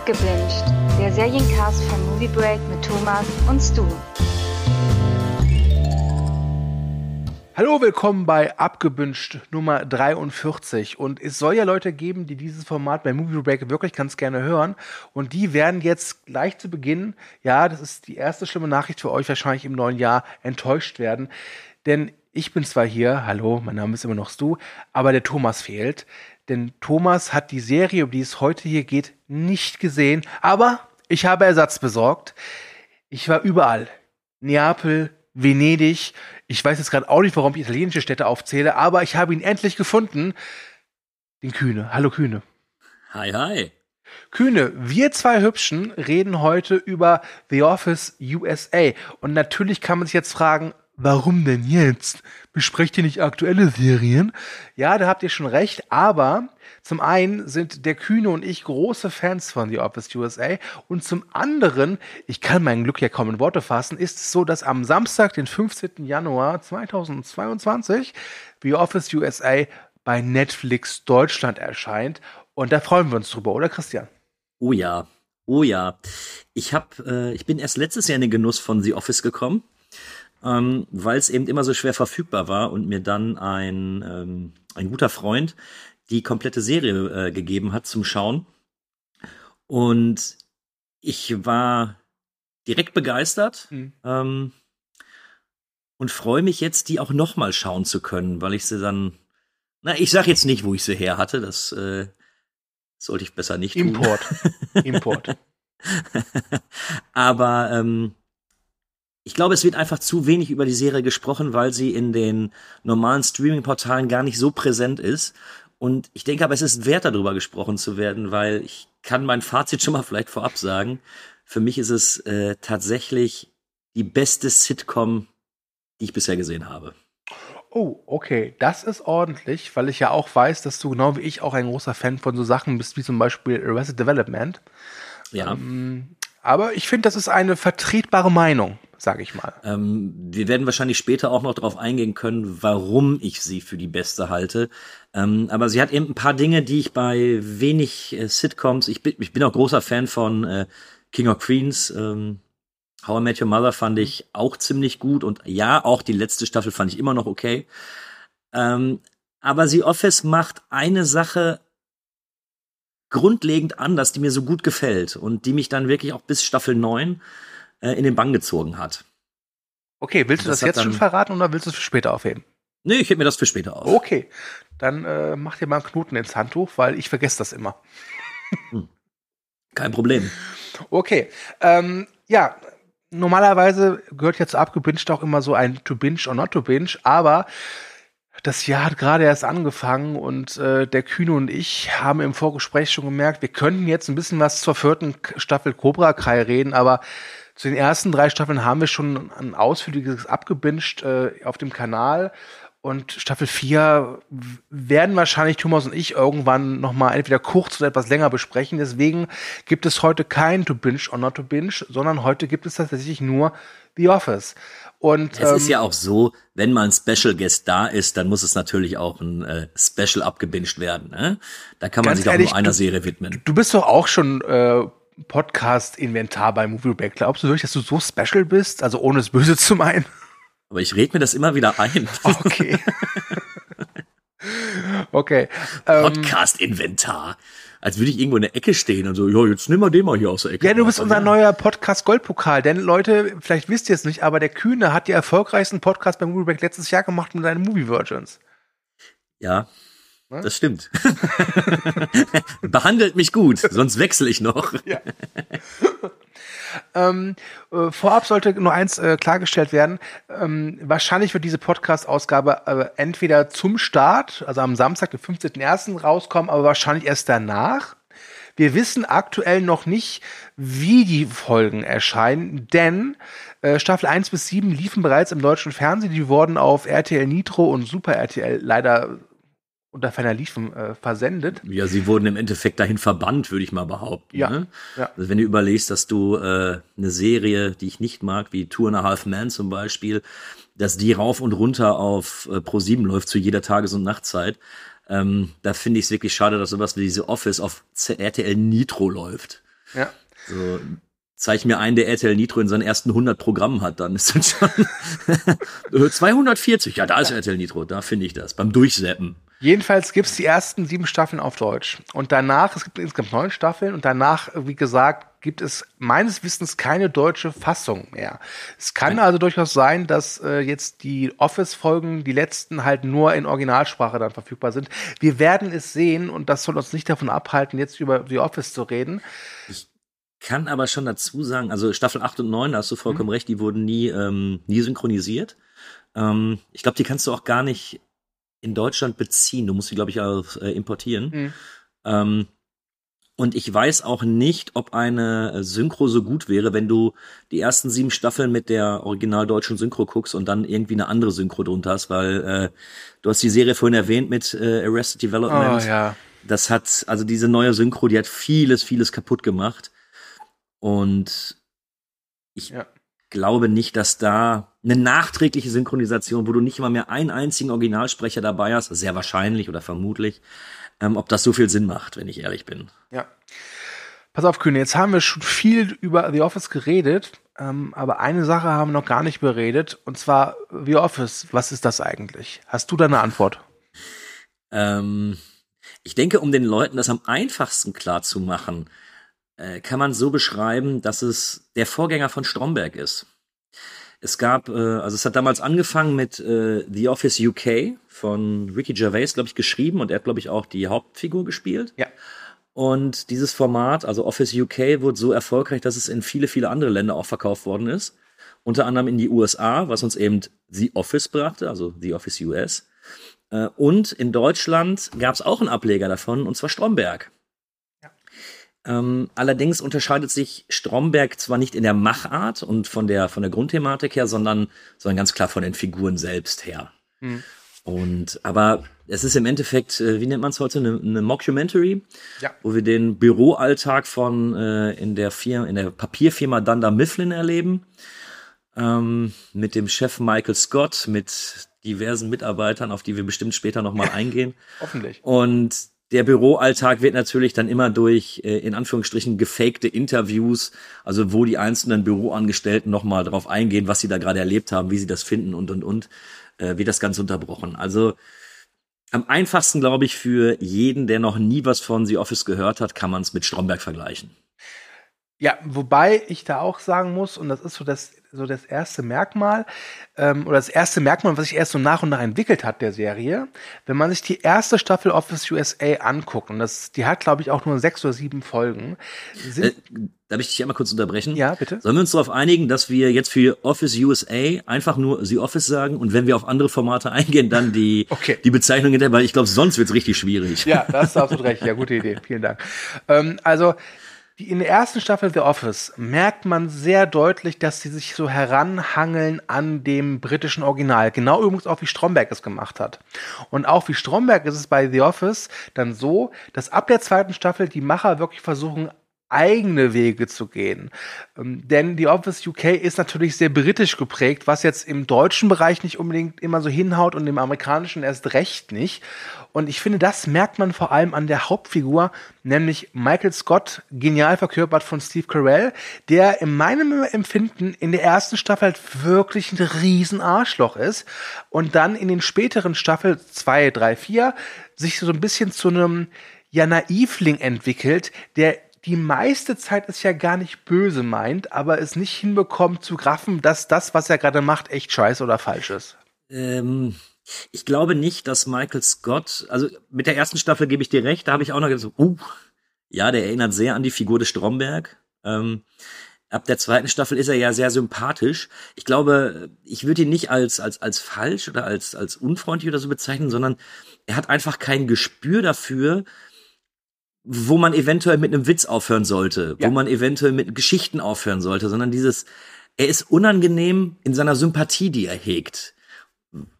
Abgebinged, der Seriencast von Movie Break mit Thomas und Stu. Hallo, willkommen bei Abgebünscht Nummer 43. Und es soll ja Leute geben, die dieses Format bei Movie Break wirklich ganz gerne hören. Und die werden jetzt gleich zu Beginn, ja, das ist die erste schlimme Nachricht für euch wahrscheinlich im neuen Jahr, enttäuscht werden. Denn ich bin zwar hier, hallo, mein Name ist immer noch Stu, aber der Thomas fehlt. Denn Thomas hat die Serie, um die es heute hier geht, nicht gesehen. Aber ich habe Ersatz besorgt. Ich war überall. Neapel, Venedig. Ich weiß jetzt gerade auch nicht, warum ich italienische Städte aufzähle, aber ich habe ihn endlich gefunden. Den Kühne. Hallo Kühne. Hi, hi. Kühne, wir zwei Hübschen reden heute über The Office USA. Und natürlich kann man sich jetzt fragen, warum denn jetzt? Besprecht ihr nicht aktuelle Serien? Ja, da habt ihr schon recht, aber zum einen sind der Kühne und ich große Fans von The Office USA und zum anderen, ich kann mein Glück ja kaum in Worte fassen, ist es so, dass am Samstag, den 15. Januar 2022, The Office USA bei Netflix Deutschland erscheint und da freuen wir uns drüber, oder Christian? Oh ja, oh ja. Ich hab, äh, ich bin erst letztes Jahr in den Genuss von The Office gekommen ähm, weil es eben immer so schwer verfügbar war und mir dann ein, ähm, ein guter Freund die komplette Serie äh, gegeben hat zum Schauen. Und ich war direkt begeistert mhm. ähm, und freue mich jetzt, die auch nochmal schauen zu können, weil ich sie dann, na, ich sag jetzt nicht, wo ich sie her hatte, das äh, sollte ich besser nicht tun. Import. Import. Aber ähm, ich glaube, es wird einfach zu wenig über die Serie gesprochen, weil sie in den normalen Streaming-Portalen gar nicht so präsent ist. Und ich denke aber, es ist wert, darüber gesprochen zu werden, weil ich kann mein Fazit schon mal vielleicht vorab sagen. Für mich ist es äh, tatsächlich die beste Sitcom, die ich bisher gesehen habe. Oh, okay, das ist ordentlich, weil ich ja auch weiß, dass du genau wie ich auch ein großer Fan von so Sachen bist, wie zum Beispiel Arrested Development. Ja. Ähm, aber ich finde, das ist eine vertretbare Meinung sage ich mal. Ähm, wir werden wahrscheinlich später auch noch darauf eingehen können, warum ich sie für die beste halte. Ähm, aber sie hat eben ein paar Dinge, die ich bei wenig äh, Sitcoms, ich bin, ich bin auch großer Fan von äh, King of Queens, ähm, How I Met Your Mother fand ich auch ziemlich gut und ja, auch die letzte Staffel fand ich immer noch okay. Ähm, aber The Office macht eine Sache grundlegend anders, die mir so gut gefällt und die mich dann wirklich auch bis Staffel 9 äh, in den Bann gezogen hat. Okay, willst du das, das jetzt schon verraten oder willst du es für später aufheben? Nee, ich heb mir das für später auf. Okay, dann äh, mach dir mal einen Knoten ins Handtuch, weil ich vergesse das immer. Hm. Kein Problem. Okay, ähm, ja, normalerweise gehört jetzt abgebinged auch immer so ein to binge or not to binge, aber das Jahr hat gerade erst angefangen und äh, der Kühne und ich haben im Vorgespräch schon gemerkt, wir könnten jetzt ein bisschen was zur vierten Staffel Cobra Kai reden, aber zu den ersten drei Staffeln haben wir schon ein ausführliches abgebinged äh, auf dem Kanal. Und Staffel 4 werden wahrscheinlich Thomas und ich irgendwann nochmal entweder kurz oder etwas länger besprechen. Deswegen gibt es heute kein To Binge or Not To Binge, sondern heute gibt es tatsächlich nur The Office. Und, es ähm, ist ja auch so, wenn mal ein Special Guest da ist, dann muss es natürlich auch ein äh, Special abgebinged werden. Ne? Da kann man sich ehrlich, auch nur einer du, Serie widmen. Du bist doch auch schon äh, Podcast-Inventar bei Movieback. Glaubst du wirklich, dass du so special bist? Also ohne es böse zu meinen? Aber ich rede mir das immer wieder ein. Okay. okay. Ähm, Podcast-Inventar. Als würde ich irgendwo in der Ecke stehen und so, ja, jetzt nimm mal den mal hier aus der Ecke. Ja, du bist unser neuer Podcast-Goldpokal. Denn Leute, vielleicht wisst ihr es nicht, aber der Kühne hat die erfolgreichsten Podcasts bei Movieback letztes Jahr gemacht mit seinen Movie Virgins. Ja, Ne? Das stimmt. Behandelt mich gut, sonst wechsle ich noch. Ja. ähm, äh, vorab sollte nur eins äh, klargestellt werden. Ähm, wahrscheinlich wird diese Podcast-Ausgabe äh, entweder zum Start, also am Samstag, den 15.01. rauskommen, aber wahrscheinlich erst danach. Wir wissen aktuell noch nicht, wie die Folgen erscheinen, denn äh, Staffel 1 bis 7 liefen bereits im deutschen Fernsehen. Die wurden auf RTL Nitro und Super RTL leider unter ferner Liefen äh, versendet. Ja, sie wurden im Endeffekt dahin verbannt, würde ich mal behaupten. Ja, ne? ja. Also wenn du überlegst, dass du äh, eine Serie, die ich nicht mag, wie Two and a Half Men zum Beispiel, dass die rauf und runter auf äh, Pro 7 läuft zu jeder Tages- und Nachtzeit, ähm, da finde ich es wirklich schade, dass sowas wie diese Office auf RTL Nitro läuft. Ja. So, zeig mir einen, der RTL Nitro in seinen ersten 100 Programmen hat, dann ist das schon 240. Ja, da ist RTL Nitro, da finde ich das. Beim Durchseppen. Jedenfalls gibt's die ersten sieben Staffeln auf Deutsch. Und danach, es gibt insgesamt neun Staffeln und danach, wie gesagt, gibt es meines Wissens keine deutsche Fassung mehr. Es kann also durchaus sein, dass äh, jetzt die Office-Folgen, die letzten, halt nur in Originalsprache dann verfügbar sind. Wir werden es sehen und das soll uns nicht davon abhalten, jetzt über The Office zu reden. Kann aber schon dazu sagen, also Staffel 8 und 9, da hast du vollkommen recht, die wurden nie, ähm, nie synchronisiert. Ähm, ich glaube, die kannst du auch gar nicht in Deutschland beziehen. Du musst sie, glaube ich, auch äh, importieren. Mhm. Ähm, und ich weiß auch nicht, ob eine Synchro so gut wäre, wenn du die ersten sieben Staffeln mit der original deutschen Synchro guckst und dann irgendwie eine andere Synchro drunter hast, weil äh, du hast die Serie vorhin erwähnt mit äh, Arrested Development. Oh, ja. Das hat, also diese neue Synchro, die hat vieles, vieles kaputt gemacht. Und ich Ja. Glaube nicht, dass da eine nachträgliche Synchronisation, wo du nicht mal mehr einen einzigen Originalsprecher dabei hast, sehr wahrscheinlich oder vermutlich, ähm, ob das so viel Sinn macht, wenn ich ehrlich bin. Ja. Pass auf, Kühne, jetzt haben wir schon viel über The Office geredet, ähm, aber eine Sache haben wir noch gar nicht beredet, und zwar The Office. Was ist das eigentlich? Hast du da eine Antwort? Ähm, ich denke, um den Leuten das am einfachsten klar zu machen, äh, kann man so beschreiben, dass es der Vorgänger von Stromberg ist. Es gab, äh, also es hat damals angefangen mit äh, The Office UK von Ricky Gervais, glaube ich, geschrieben und er hat, glaube ich, auch die Hauptfigur gespielt. Ja. Und dieses Format, also Office UK, wurde so erfolgreich, dass es in viele, viele andere Länder auch verkauft worden ist. Unter anderem in die USA, was uns eben The Office brachte, also The Office US. Äh, Und in Deutschland gab es auch einen Ableger davon, und zwar Stromberg. Ähm, allerdings unterscheidet sich Stromberg zwar nicht in der Machart und von der, von der Grundthematik her, sondern, sondern ganz klar von den Figuren selbst her. Hm. Und, aber es ist im Endeffekt, äh, wie nennt man es heute, eine, eine Mockumentary, Ja. wo wir den Büroalltag von äh, in der Firma, in der Papierfirma Dunder Mifflin erleben. Ähm, mit dem Chef Michael Scott, mit diversen Mitarbeitern, auf die wir bestimmt später nochmal eingehen. Hoffentlich. Und der Büroalltag wird natürlich dann immer durch, äh, in Anführungsstrichen, gefakte Interviews, also wo die einzelnen Büroangestellten nochmal drauf eingehen, was sie da gerade erlebt haben, wie sie das finden und, und, und, äh, wird das Ganze unterbrochen. Also am einfachsten, glaube ich, für jeden, der noch nie was von The Office gehört hat, kann man es mit Stromberg vergleichen. Ja, wobei ich da auch sagen muss, und das ist so das, so das erste Merkmal, ähm, oder das erste Merkmal, was sich erst so nach und nach entwickelt hat, der Serie, wenn man sich die erste Staffel Office USA anguckt, und das, die hat, glaube ich, auch nur sechs oder sieben Folgen, sind, Äh, darf ich dich einmal kurz unterbrechen? ja, bitte? Sollen wir uns darauf einigen, dass wir jetzt für Office USA einfach nur The Office sagen und wenn wir auf andere Formate eingehen, dann die, Okay. die Bezeichnung hinterher, weil ich glaube, sonst wird's richtig schwierig. Ja, da hast du absolut recht. Ja, gute Idee. Vielen Dank. Ähm, also, in der ersten Staffel The Office merkt man sehr deutlich, dass sie sich so heranhangeln an dem britischen Original. Genau übrigens auch wie Stromberg es gemacht hat. Und auch wie Stromberg ist es bei The Office dann so, dass ab der zweiten Staffel die Macher wirklich versuchen, eigene Wege zu gehen. Ähm, denn die Office UK ist natürlich sehr britisch geprägt, was jetzt im deutschen Bereich nicht unbedingt immer so hinhaut und im amerikanischen erst recht nicht. Und ich finde, das merkt man vor allem an der Hauptfigur, nämlich Michael Scott, genial verkörpert von Steve Carell, der in meinem Empfinden in der ersten Staffel halt wirklich ein riesen Arschloch ist und dann in den späteren Staffeln zwei, drei, vier sich so ein bisschen zu einem ja Naivling entwickelt, der die meiste Zeit es ja gar nicht böse meint, aber es nicht hinbekommt zu graffen, dass das, was er gerade macht, echt scheiße oder falsch ist. Ähm, ich glaube nicht, dass Michael Scott, also mit der ersten Staffel gebe ich dir recht, da habe ich auch noch gesagt, uh, ja, der erinnert sehr an die Figur des Stromberg. Ähm, ab der zweiten Staffel ist er ja sehr sympathisch. Ich glaube, ich würde ihn nicht als, als, als falsch oder als, als unfreundlich oder so bezeichnen, sondern er hat einfach kein Gespür dafür, wo man eventuell mit einem Witz aufhören sollte, Ja. wo man eventuell mit Geschichten aufhören sollte, sondern dieses, er ist unangenehm in seiner Sympathie, die er hegt.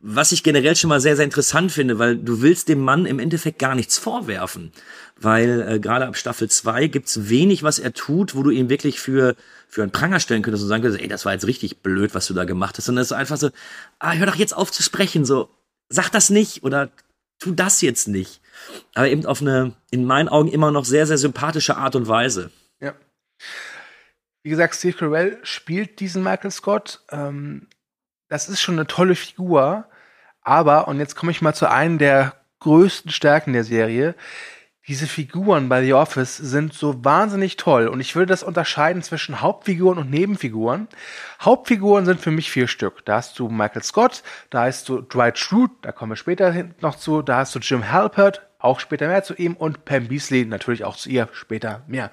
Was ich generell schon mal sehr, sehr interessant finde, weil du willst dem Mann im Endeffekt gar nichts vorwerfen. Weil äh, gerade ab Staffel 2 gibt's wenig, was er tut, wo du ihn wirklich für, für einen Pranger stellen könntest und sagen könntest, ey, das war jetzt richtig blöd, was du da gemacht hast. Sondern es ist einfach so, ah, hör doch jetzt auf zu sprechen, so, sag das nicht oder tu das jetzt nicht. Aber eben auf eine, in meinen Augen immer noch sehr, sehr sympathische Art und Weise. Ja. Wie gesagt, Steve Carell spielt diesen Michael Scott. Ähm, das ist schon eine tolle Figur. Aber, und jetzt komme ich mal zu einem der größten Stärken der Serie, diese Figuren bei The Office sind so wahnsinnig toll und ich würde das unterscheiden zwischen Hauptfiguren und Nebenfiguren. Hauptfiguren sind für mich vier Stück. Da hast du Michael Scott, da hast du Dwight Schrute, da kommen wir später noch zu, da hast du Jim Halpert, auch später mehr zu ihm und Pam Beasley natürlich auch zu ihr später mehr.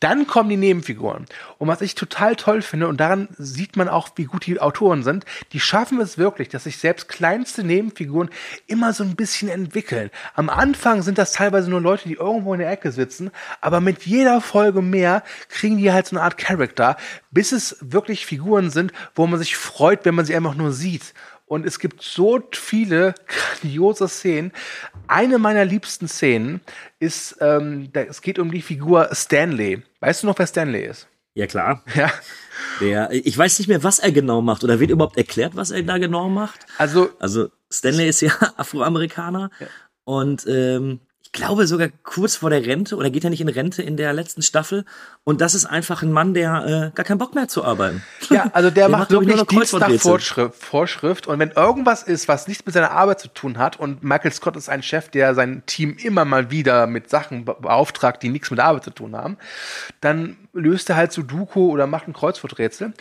Dann kommen die Nebenfiguren. Und was ich total toll finde, und daran sieht man auch, wie gut die Autoren sind, die schaffen es wirklich, dass sich selbst kleinste Nebenfiguren immer so ein bisschen entwickeln. Am Anfang sind das teilweise nur Leute, die irgendwo in der Ecke sitzen, aber mit jeder Folge mehr kriegen die halt so eine Art Charakter, bis es wirklich Figuren sind, wo man sich freut, wenn man sie einfach nur sieht. Und es gibt so viele grandiose Szenen. Eine meiner liebsten Szenen ist, ähm, da, es geht um die Figur Stanley. Weißt du noch, wer Stanley ist? Ja, klar. Ja. Der, ich weiß nicht mehr, was er genau macht. Oder wird überhaupt erklärt, was er da genau macht? Also, also Stanley ist ja Afroamerikaner. Ja. Und ähm, ich glaube sogar kurz vor der Rente oder geht er nicht in Rente in der letzten Staffel? Und das ist einfach ein Mann, der äh, gar keinen Bock mehr zu arbeiten. Ja, also der, der macht, macht wirklich Dienst nach Vorschrift, Vorschrift. Und wenn irgendwas ist, was nichts mit seiner Arbeit zu tun hat und Michael Scott ist ein Chef, der sein Team immer mal wieder mit Sachen beauftragt, die nichts mit der Arbeit zu tun haben, dann löst er halt Sudoku oder macht ein Kreuzworträtsel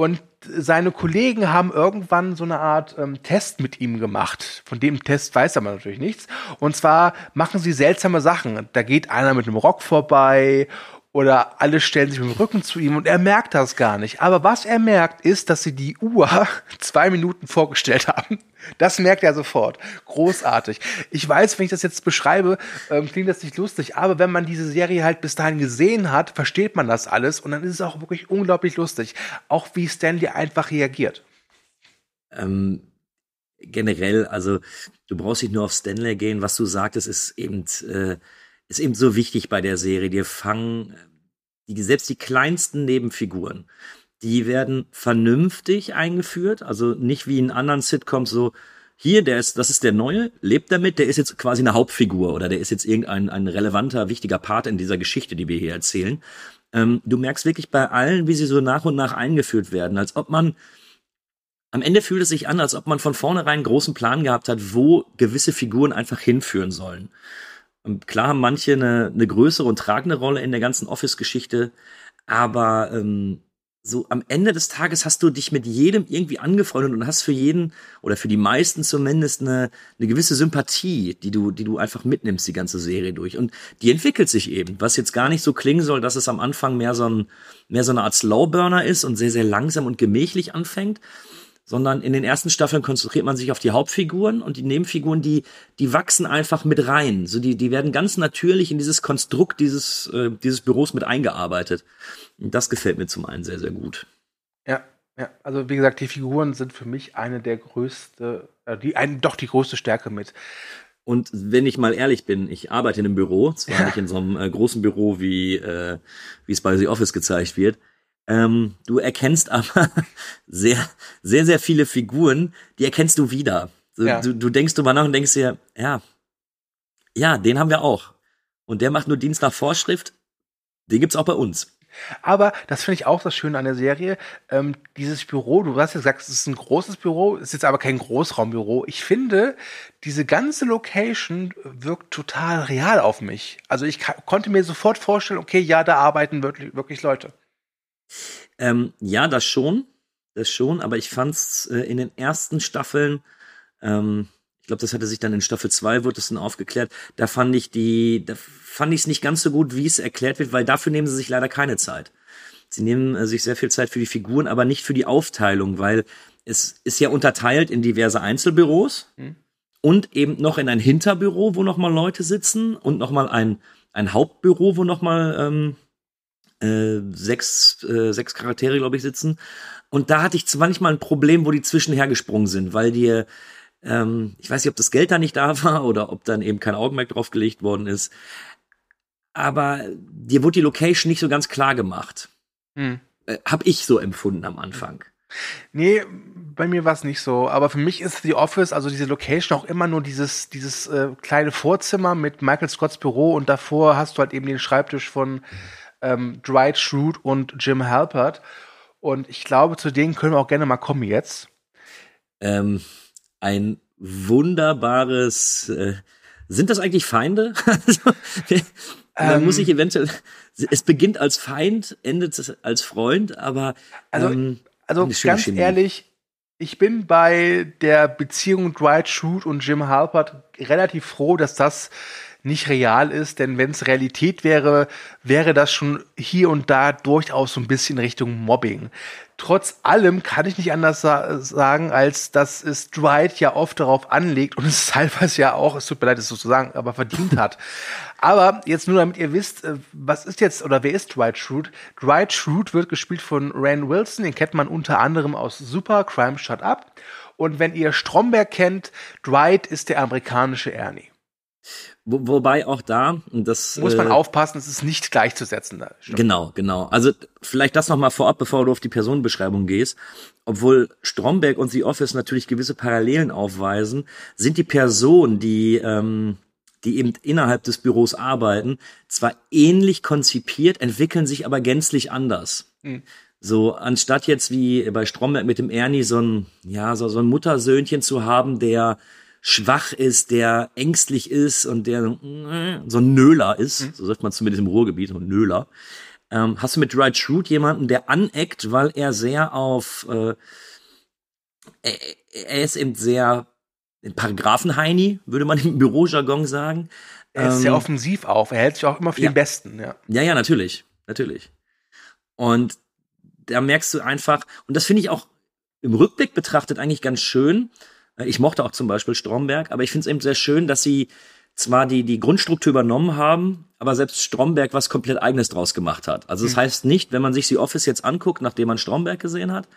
und seine Kollegen haben irgendwann so eine Art ähm, Test mit ihm gemacht. Von dem Test weiß er natürlich nichts. Und zwar machen sie seltsame Sachen. Da geht einer mit einem Rock vorbei oder alle stellen sich mit dem Rücken zu ihm und er merkt das gar nicht. Aber was er merkt, ist, dass sie die Uhr zwei Minuten vorgestellt haben. Das merkt er sofort. Großartig. Ich weiß, wenn ich das jetzt beschreibe, ähm, klingt das nicht lustig, aber wenn man diese Serie halt bis dahin gesehen hat, versteht man das alles und dann ist es auch wirklich unglaublich lustig. Auch wie Stanley einfach reagiert. Ähm, generell, also du brauchst nicht nur auf Stanley gehen, was du sagtest, ist eben äh, ist eben so wichtig bei der Serie. Die fangen, die, selbst die kleinsten Nebenfiguren, die werden vernünftig eingeführt, also nicht wie in anderen Sitcoms so, hier, der ist, das ist der Neue, lebt damit, der ist jetzt quasi eine Hauptfigur oder der ist jetzt irgendein ein relevanter, wichtiger Part in dieser Geschichte, die wir hier erzählen. Ähm, du merkst wirklich bei allen, wie sie so nach und nach eingeführt werden, als ob man am Ende fühlt es sich an, als ob man von vornherein einen großen Plan gehabt hat, wo gewisse Figuren einfach hinführen sollen. Und klar haben manche eine, eine größere und tragende Rolle in der ganzen Office-Geschichte, aber ähm, so am Ende des Tages hast du dich mit jedem irgendwie angefreundet und hast für jeden oder für die meisten zumindest eine, eine gewisse Sympathie, die du, die du einfach mitnimmst, die ganze Serie durch. Und die entwickelt sich eben, was jetzt gar nicht so klingen soll, dass es am Anfang mehr so, ein, mehr so eine Art Slowburner ist und sehr, sehr langsam und gemächlich anfängt, sondern in den ersten Staffeln konzentriert man sich auf die Hauptfiguren und die Nebenfiguren, die, die wachsen einfach mit rein. So die, die werden ganz natürlich in dieses Konstrukt dieses, äh, dieses Büros mit eingearbeitet. Und das gefällt mir zum einen sehr, sehr gut. Ja, ja. Also wie gesagt, die Figuren sind für mich eine der größte, äh, die, ein, doch die größte Stärke mit. Und wenn ich mal ehrlich bin, ich arbeite in einem Büro, zwar ja. nicht in so einem äh, großen Büro, wie, äh, wie es bei The Office gezeigt wird, ähm, du erkennst aber sehr, sehr, sehr viele Figuren, die erkennst du wieder. Du, ja. du, du denkst drüber nach und denkst dir, ja, ja, den haben wir auch. Und der macht nur Dienst nach Vorschrift. Den gibt's auch bei uns. Aber das finde ich auch das Schöne an der Serie. Ähm, dieses Büro, du hast ja gesagt, es ist ein großes Büro, ist jetzt aber kein Großraumbüro. Ich finde, diese ganze Location wirkt total real auf mich. Also ich konnte mir sofort vorstellen, okay, ja, da arbeiten wirklich, wirklich Leute. Ähm, ja, das schon. Das schon, aber ich fand's äh, in den ersten Staffeln, ähm, ich glaube, das hatte sich dann in Staffel 2 wurde es dann aufgeklärt, da fand ich die, da fand ich es nicht ganz so gut, wie es erklärt wird, weil dafür nehmen sie sich leider keine Zeit. Sie nehmen äh, sich sehr viel Zeit für die Figuren, aber nicht für die Aufteilung, weil es ist ja unterteilt in diverse Einzelbüros mhm. und eben noch in ein Hinterbüro, wo nochmal Leute sitzen und nochmal ein, ein Hauptbüro, wo nochmal ähm, äh, sechs, äh, sechs Charaktere, glaube ich, sitzen. Und da hatte ich manchmal ein Problem, wo die zwischenher gesprungen sind, weil dir, ähm, ich weiß nicht, ob das Geld da nicht da war oder ob dann eben kein Augenmerk drauf gelegt worden ist. Aber dir wurde die Location nicht so ganz klar gemacht. Hm. Äh, hab ich so empfunden am Anfang. Nee, bei mir war es nicht so. Aber für mich ist die Office, also diese Location, auch immer nur dieses, dieses äh, kleine Vorzimmer mit Michael Scotts Büro und davor hast du halt eben den Schreibtisch von ähm, Dwight Schrute und Jim Halpert. Und ich glaube, zu denen können wir auch gerne mal kommen jetzt. Ähm, ein wunderbares. Äh, sind das eigentlich Feinde? also, man ähm, muss sich eventuell. Es beginnt als Feind, endet als Freund, aber. Also, ähm, also ganz Chemie. ehrlich, ich bin bei der Beziehung Dwight Schrute und Jim Halpert relativ froh, dass das nicht real ist, denn wenn es Realität wäre, wäre das schon hier und da durchaus so ein bisschen Richtung Mobbing. Trotz allem kann ich nicht anders sa sagen, als dass es Dwight ja oft darauf anlegt und es teilweise ja auch, es tut mir leid, es so zu sagen, aber verdient hat. aber jetzt nur damit ihr wisst, äh, was ist jetzt oder wer ist Dwight Schrute? Dwight Schrute wird gespielt von Ran Wilson, den kennt man unter anderem aus Super Crime Shut Up. Und wenn ihr Stromberg kennt, Dwight ist der amerikanische Ernie. Wo, wobei auch da, das muss man äh, aufpassen, es ist nicht gleichzusetzen. Da, genau, genau. Also vielleicht das nochmal vorab, bevor du auf die Personenbeschreibung gehst. Obwohl Stromberg und The Office natürlich gewisse Parallelen aufweisen, sind die Personen, die ähm, die eben innerhalb des Büros arbeiten, zwar ähnlich konzipiert, entwickeln sich aber gänzlich anders. Mhm. So, anstatt jetzt wie bei Stromberg mit dem Ernie so ein, ja, so, so ein Muttersöhnchen zu haben, der schwach ist, der ängstlich ist und der so ein Nöler ist, mhm. so sagt man zumindest im Ruhrgebiet, so ein Nöler. Ähm, hast du mit Dwight Schrute jemanden, der aneckt, weil er sehr auf, äh, er, ist eben sehr Paragraphenheini, würde man im Bürojargon sagen. Er ist ähm, sehr offensiv auf, er hält sich auch immer für ja. den Besten, ja. Ja, ja, natürlich, natürlich. Und da merkst du einfach, und das finde ich auch im Rückblick betrachtet eigentlich ganz schön, ich mochte auch zum Beispiel Stromberg, aber ich finde es eben sehr schön, dass sie zwar die, die Grundstruktur übernommen haben, aber selbst Stromberg was komplett eigenes draus gemacht hat. Also das mhm. heißt nicht, wenn man sich die Office jetzt anguckt, nachdem man Stromberg gesehen hat,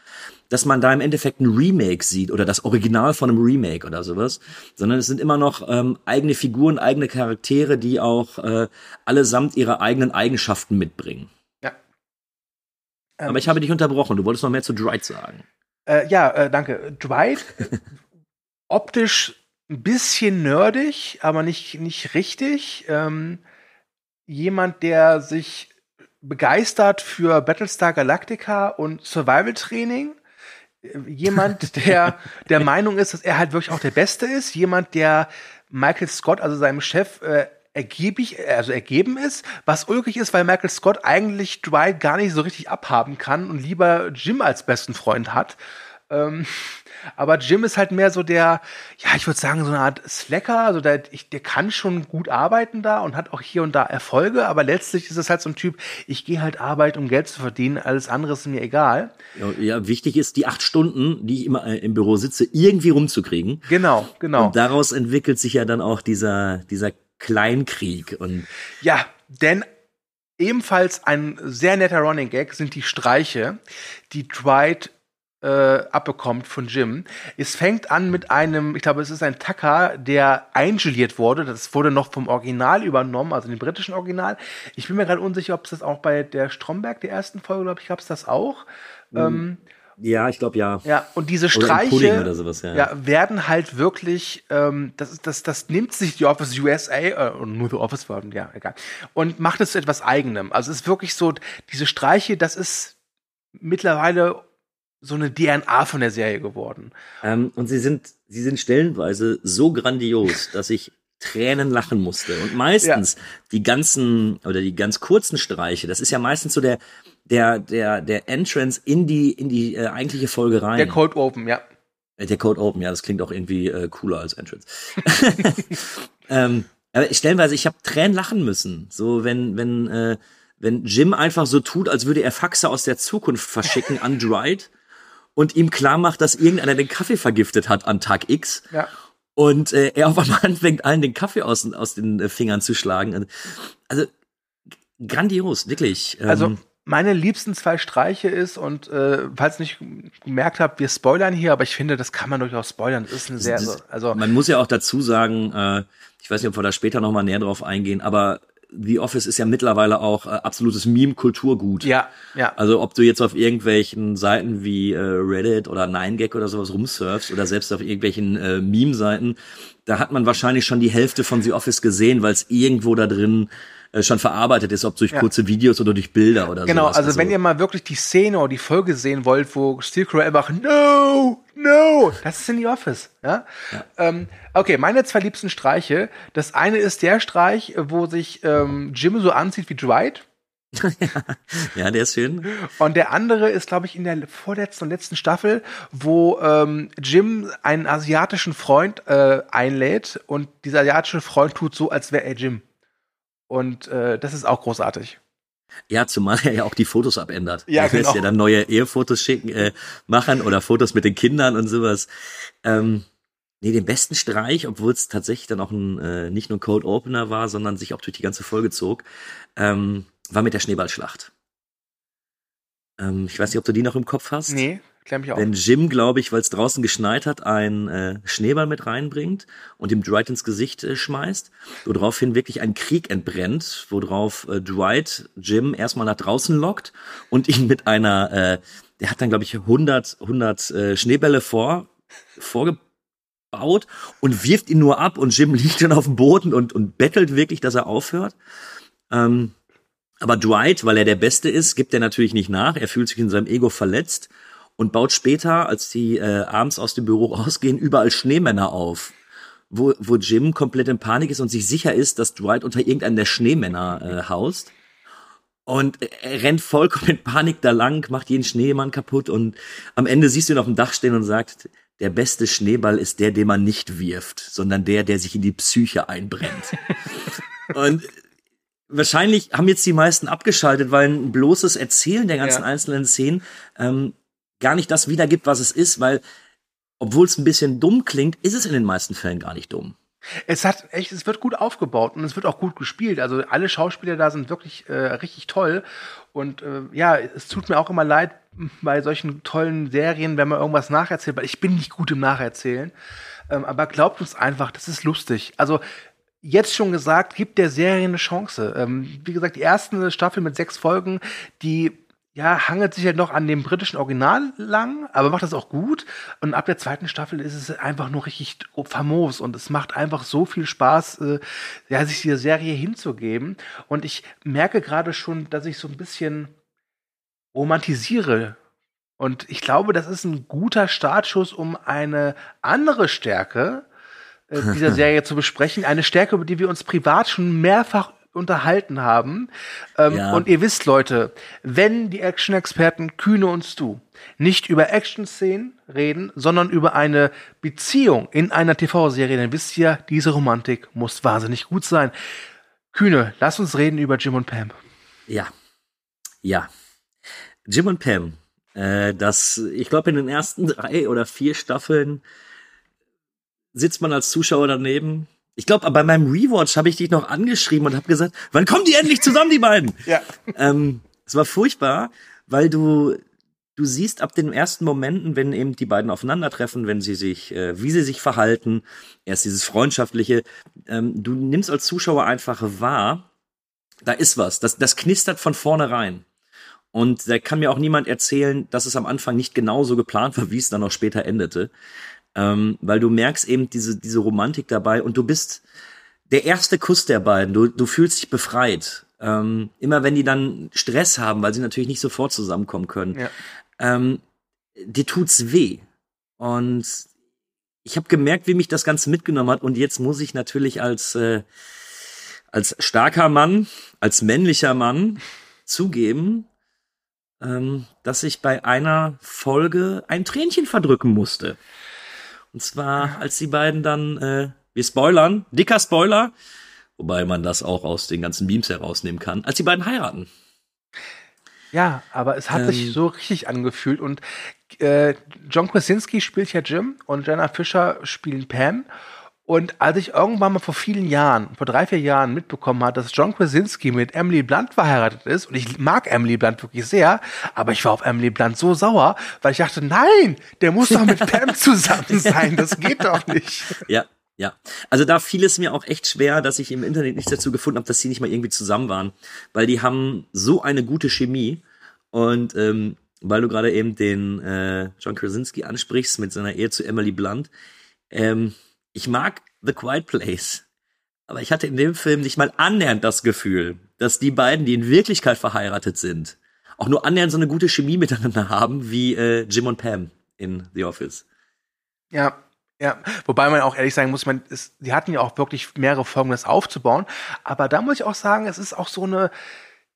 dass man da im Endeffekt ein Remake sieht oder das Original von einem Remake oder sowas, sondern es sind immer noch ähm, eigene Figuren, eigene Charaktere, die auch äh, allesamt ihre eigenen Eigenschaften mitbringen. Ja. Ähm, aber ich habe dich unterbrochen, du wolltest noch mehr zu Dwight sagen. Äh, ja, äh, danke. Dwight optisch ein bisschen nerdig, aber nicht, nicht richtig. Ähm, jemand, der sich begeistert für Battlestar Galactica und Survival Training. Jemand, der der Meinung ist, dass er halt wirklich auch der Beste ist. Jemand, der Michael Scott, also seinem Chef, äh, ergiebig, also ergeben ist, was ulkig ist, weil Michael Scott eigentlich Dwight gar nicht so richtig abhaben kann und lieber Jim als besten Freund hat. Ähm, aber Jim ist halt mehr so der, ja, ich würde sagen, so eine Art Slacker. Also der, ich, der kann schon gut arbeiten da und hat auch hier und da Erfolge, aber letztlich ist es halt so ein Typ, ich gehe halt arbeiten, um Geld zu verdienen, alles andere ist mir egal. Ja, ja wichtig ist, die acht Stunden, die ich immer äh, im Büro sitze, irgendwie rumzukriegen. Genau, genau. Und daraus entwickelt sich ja dann auch dieser, dieser Kleinkrieg. Und ja, denn ebenfalls ein sehr netter Running Gag sind die Streiche, die Dwight äh, abbekommt von Jim. Es fängt an mit einem, ich glaube, es ist ein Tacker, der eingeliert wurde. Das wurde noch vom Original übernommen, also dem britischen Original. Ich bin mir gerade unsicher, ob es das auch bei der Stromberg, der ersten Folge, glaube ich, gab es das auch. Mhm. Ähm, ja, ich glaube ja. Ja, und diese Streiche sowas, ja. ja. werden halt wirklich, ähm, das, das, das nimmt sich die Office USA, äh, nur The Office World, ja, egal, und macht es zu etwas eigenem. Also es ist wirklich so, diese Streiche, das ist mittlerweile so eine DNA von der Serie geworden. Ähm, und sie sind, sie sind stellenweise so grandios, dass ich Tränen lachen musste. Und meistens ja. die ganzen oder die ganz kurzen Streiche, das ist ja meistens so der der der der Entrance in die in die äh, eigentliche Folge rein. Der Code Open, ja. Äh, der Code Open, ja, das klingt auch irgendwie äh, cooler als Entrance. ähm, aber stellenweise, ich habe Tränen lachen müssen. So wenn wenn äh, wenn Jim einfach so tut, als würde er Faxe aus der Zukunft verschicken an Dwight und ihm klar macht, dass irgendeiner den Kaffee vergiftet hat an Tag X. Ja. Und äh, er auf einmal anfängt, allen den Kaffee aus, aus den äh, Fingern zu schlagen. Also grandios, wirklich. Ähm, also meine liebsten zwei Streiche ist, und äh, falls nicht gemerkt habt, wir spoilern hier, aber ich finde, das kann man durchaus spoilern. Das ist eine sehr, das, also man muss ja auch dazu sagen, äh, ich weiß nicht, ob wir da später noch mal näher drauf eingehen, aber The Office ist ja mittlerweile auch äh, absolutes Meme-Kulturgut. Ja, ja. Also ob du jetzt auf irgendwelchen Seiten wie äh, Reddit oder 9gag oder sowas rumsurfst oder selbst auf irgendwelchen äh, Meme-Seiten, da hat man wahrscheinlich schon die Hälfte von The Office gesehen, weil es irgendwo da drin äh, schon verarbeitet ist, ob durch ja. kurze Videos oder durch Bilder oder so. Genau, sowas. also, also wenn ihr mal wirklich die Szene oder die Folge sehen wollt, wo Steel Crow einfach No, no, das ist in The Office. Ja? ja. Ähm, okay, meine zwei liebsten Streiche. Das eine ist der Streich, wo sich ähm, Jim so anzieht wie Dwight ja, der ist schön. Und der andere ist, glaube ich, in der vorletzten und letzten Staffel, wo ähm, Jim einen asiatischen Freund äh, einlädt und dieser asiatische Freund tut so, als wäre er Jim. Und äh, das ist auch großartig. Ja, zumal er ja auch die Fotos abändert. Ja, er genau. lässt ja dann neue Ehefotos schicken, äh, machen oder Fotos mit den Kindern und sowas. Ähm, nee, den besten Streich, obwohl es tatsächlich dann auch ein, äh, nicht nur ein Cold Opener war, sondern sich auch durch die ganze Folge zog. Ähm, war mit der Schneeballschlacht. Ähm, ich weiß nicht, ob du die noch im Kopf hast. Nee, klär mich auch. Wenn Jim, glaube ich, weil es draußen geschneit hat, einen äh, Schneeball mit reinbringt und ihm Dwight ins Gesicht äh, schmeißt, woraufhin wirklich ein Krieg entbrennt, worauf äh, Dwight Jim erstmal nach draußen lockt und ihn mit einer, äh, der hat dann, glaube ich, 100, 100 äh, Schneebälle vor, vorgebaut und wirft ihn nur ab und Jim liegt dann auf dem Boden und, und bettelt wirklich, dass er aufhört. Ähm, aber Dwight, weil er der Beste ist, gibt er natürlich nicht nach. Er fühlt sich in seinem Ego verletzt und baut später, als die äh, abends aus dem Büro rausgehen, überall Schneemänner auf. Wo, wo Jim komplett in Panik ist und sich sicher ist, dass Dwight unter irgendeinem der Schneemänner äh, haust. Und er rennt vollkommen in Panik da lang, macht jeden Schneemann kaputt und am Ende siehst du ihn auf dem Dach stehen und sagt, der beste Schneeball ist der, den man nicht wirft, sondern der, der sich in die Psyche einbrennt. und wahrscheinlich haben jetzt die meisten abgeschaltet, weil ein bloßes Erzählen der ganzen ja. einzelnen Szenen ähm, gar nicht das wiedergibt, was es ist, weil obwohl es ein bisschen dumm klingt, ist es in den meisten Fällen gar nicht dumm. Es hat echt, es wird gut aufgebaut und es wird auch gut gespielt. Also alle Schauspieler da sind wirklich äh, richtig toll. Und äh, ja, es tut mir auch immer leid bei solchen tollen Serien, wenn man irgendwas nacherzählt, weil ich bin nicht gut im Nacherzählen. Ähm, aber glaubt uns einfach, das ist lustig. Also jetzt schon gesagt, gibt der Serie eine Chance. Ähm, wie gesagt, die erste Staffel mit sechs Folgen, die ja, hangelt sich halt noch an dem britischen Original lang, aber macht das auch gut. Und ab der zweiten Staffel ist es einfach nur richtig famos und es macht einfach so viel Spaß, äh, ja, sich dieser Serie hinzugeben. Und ich merke gerade schon, dass ich so ein bisschen romantisiere. Und ich glaube, das ist ein guter Startschuss, um eine andere Stärke äh, dieser Serie zu besprechen. Eine Stärke, über die wir uns privat schon mehrfach unterhalten haben. Ähm, ja. Und ihr wisst, Leute, wenn die Action-Experten Kühne und du nicht über Action-Szenen reden, sondern über eine Beziehung in einer TV-Serie, dann wisst ihr, diese Romantik muss wahnsinnig gut sein. Kühne, lass uns reden über Jim und Pam. Ja. Ja. Jim und Pam. Äh, das, ich glaube, in den ersten drei oder vier Staffeln sitzt man als Zuschauer daneben. Ich glaube, bei meinem Rewatch habe ich dich noch angeschrieben und habe gesagt, wann kommen die endlich zusammen, die beiden? ja. Ähm, es war furchtbar, weil du du siehst ab den ersten Momenten, wenn eben die beiden aufeinandertreffen, wenn sie sich, äh, wie sie sich verhalten, erst dieses freundschaftliche, ähm, du nimmst als Zuschauer einfach wahr, da ist was, das, das knistert von vornherein. Und da kann mir auch niemand erzählen, dass es am Anfang nicht genauso geplant war, wie es dann auch später endete ähm, weil du merkst eben diese, diese Romantik dabei und du bist der erste Kuss der beiden. Du, du fühlst dich befreit. Ähm, immer wenn die dann Stress haben, weil sie natürlich nicht sofort zusammenkommen können, ja. ähm, dir tut's weh. Und ich habe gemerkt, wie mich das Ganze mitgenommen hat. Und jetzt muss ich natürlich als äh, als starker Mann, als männlicher Mann zugeben, ähm, dass ich bei einer Folge ein Tränchen verdrücken musste. Und zwar, als die beiden dann, äh, wir spoilern, dicker Spoiler, wobei man das auch aus den ganzen Beams herausnehmen kann, als die beiden heiraten. Ja, aber es hat ähm, sich so richtig angefühlt und äh, John Krasinski spielt ja Jim und Jenna Fischer spielen Pam und als ich irgendwann mal vor vielen Jahren, vor drei, vier Jahren mitbekommen habe, dass John Krasinski mit Emily Blunt verheiratet ist, und ich mag Emily Blunt wirklich sehr, aber ich war auf Emily Blunt so sauer, weil ich dachte, nein, der muss doch mit Pam zusammen sein, das geht doch nicht. Ja, ja, also da fiel es mir auch echt schwer, dass ich im Internet nichts dazu gefunden habe, dass sie nicht mal irgendwie zusammen waren, weil die haben so eine gute Chemie und ähm, weil du gerade eben den äh, John Krasinski ansprichst mit seiner Ehe zu Emily Blunt, ähm, ich mag The Quiet Place. Aber ich hatte in dem Film nicht mal annähernd das Gefühl, dass die beiden, die in Wirklichkeit verheiratet sind, auch nur annähernd so eine gute Chemie miteinander haben wie äh, Jim und Pam in The Office. Ja, ja, wobei man auch ehrlich sagen muss, man ist, die hatten ja auch wirklich mehrere Folgen, das aufzubauen. Aber da muss ich auch sagen, es ist auch so eine,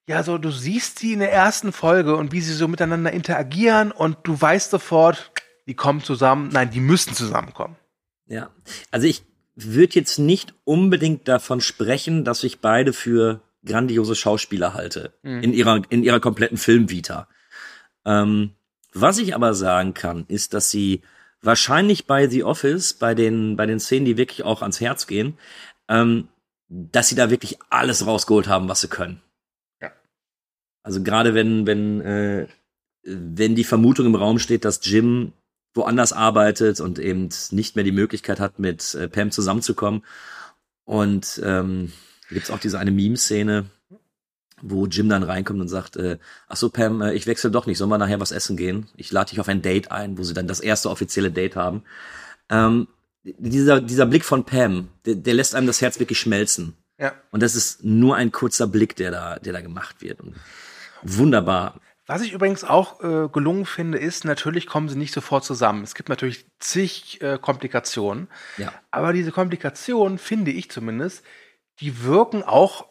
ja, so du siehst sie in der ersten Folge und wie sie so miteinander interagieren und du weißt sofort, die kommen zusammen. Nein, die müssen zusammenkommen. Ja, also ich würde jetzt nicht unbedingt davon sprechen, dass ich beide für grandiose Schauspieler halte mhm. in ihrer in ihrer kompletten Filmvita. Ähm, was ich aber sagen kann, ist, dass sie wahrscheinlich bei The Office, bei den, bei den Szenen, die wirklich auch ans Herz gehen, ähm, dass sie da wirklich alles rausgeholt haben, was sie können. Ja. Also gerade wenn, wenn, äh, wenn die Vermutung im Raum steht, dass Jim woanders arbeitet und eben nicht mehr die Möglichkeit hat, mit äh, Pam zusammenzukommen. Und ähm, gibt auch diese eine Meme-Szene, wo Jim dann reinkommt und sagt, äh, ach so Pam, äh, ich wechsle doch nicht, sollen wir nachher was essen gehen? Ich lade dich auf ein Date ein, wo sie dann das erste offizielle Date haben. Ähm, dieser, dieser Blick von Pam, der, der lässt einem das Herz wirklich schmelzen. Ja. Und das ist nur ein kurzer Blick, der da, der da gemacht wird. Und wunderbar. Was ich übrigens auch äh, gelungen finde, ist, natürlich kommen sie nicht sofort zusammen. Es gibt natürlich zig äh, Komplikationen. Ja. Aber diese Komplikationen, finde ich zumindest, die wirken auch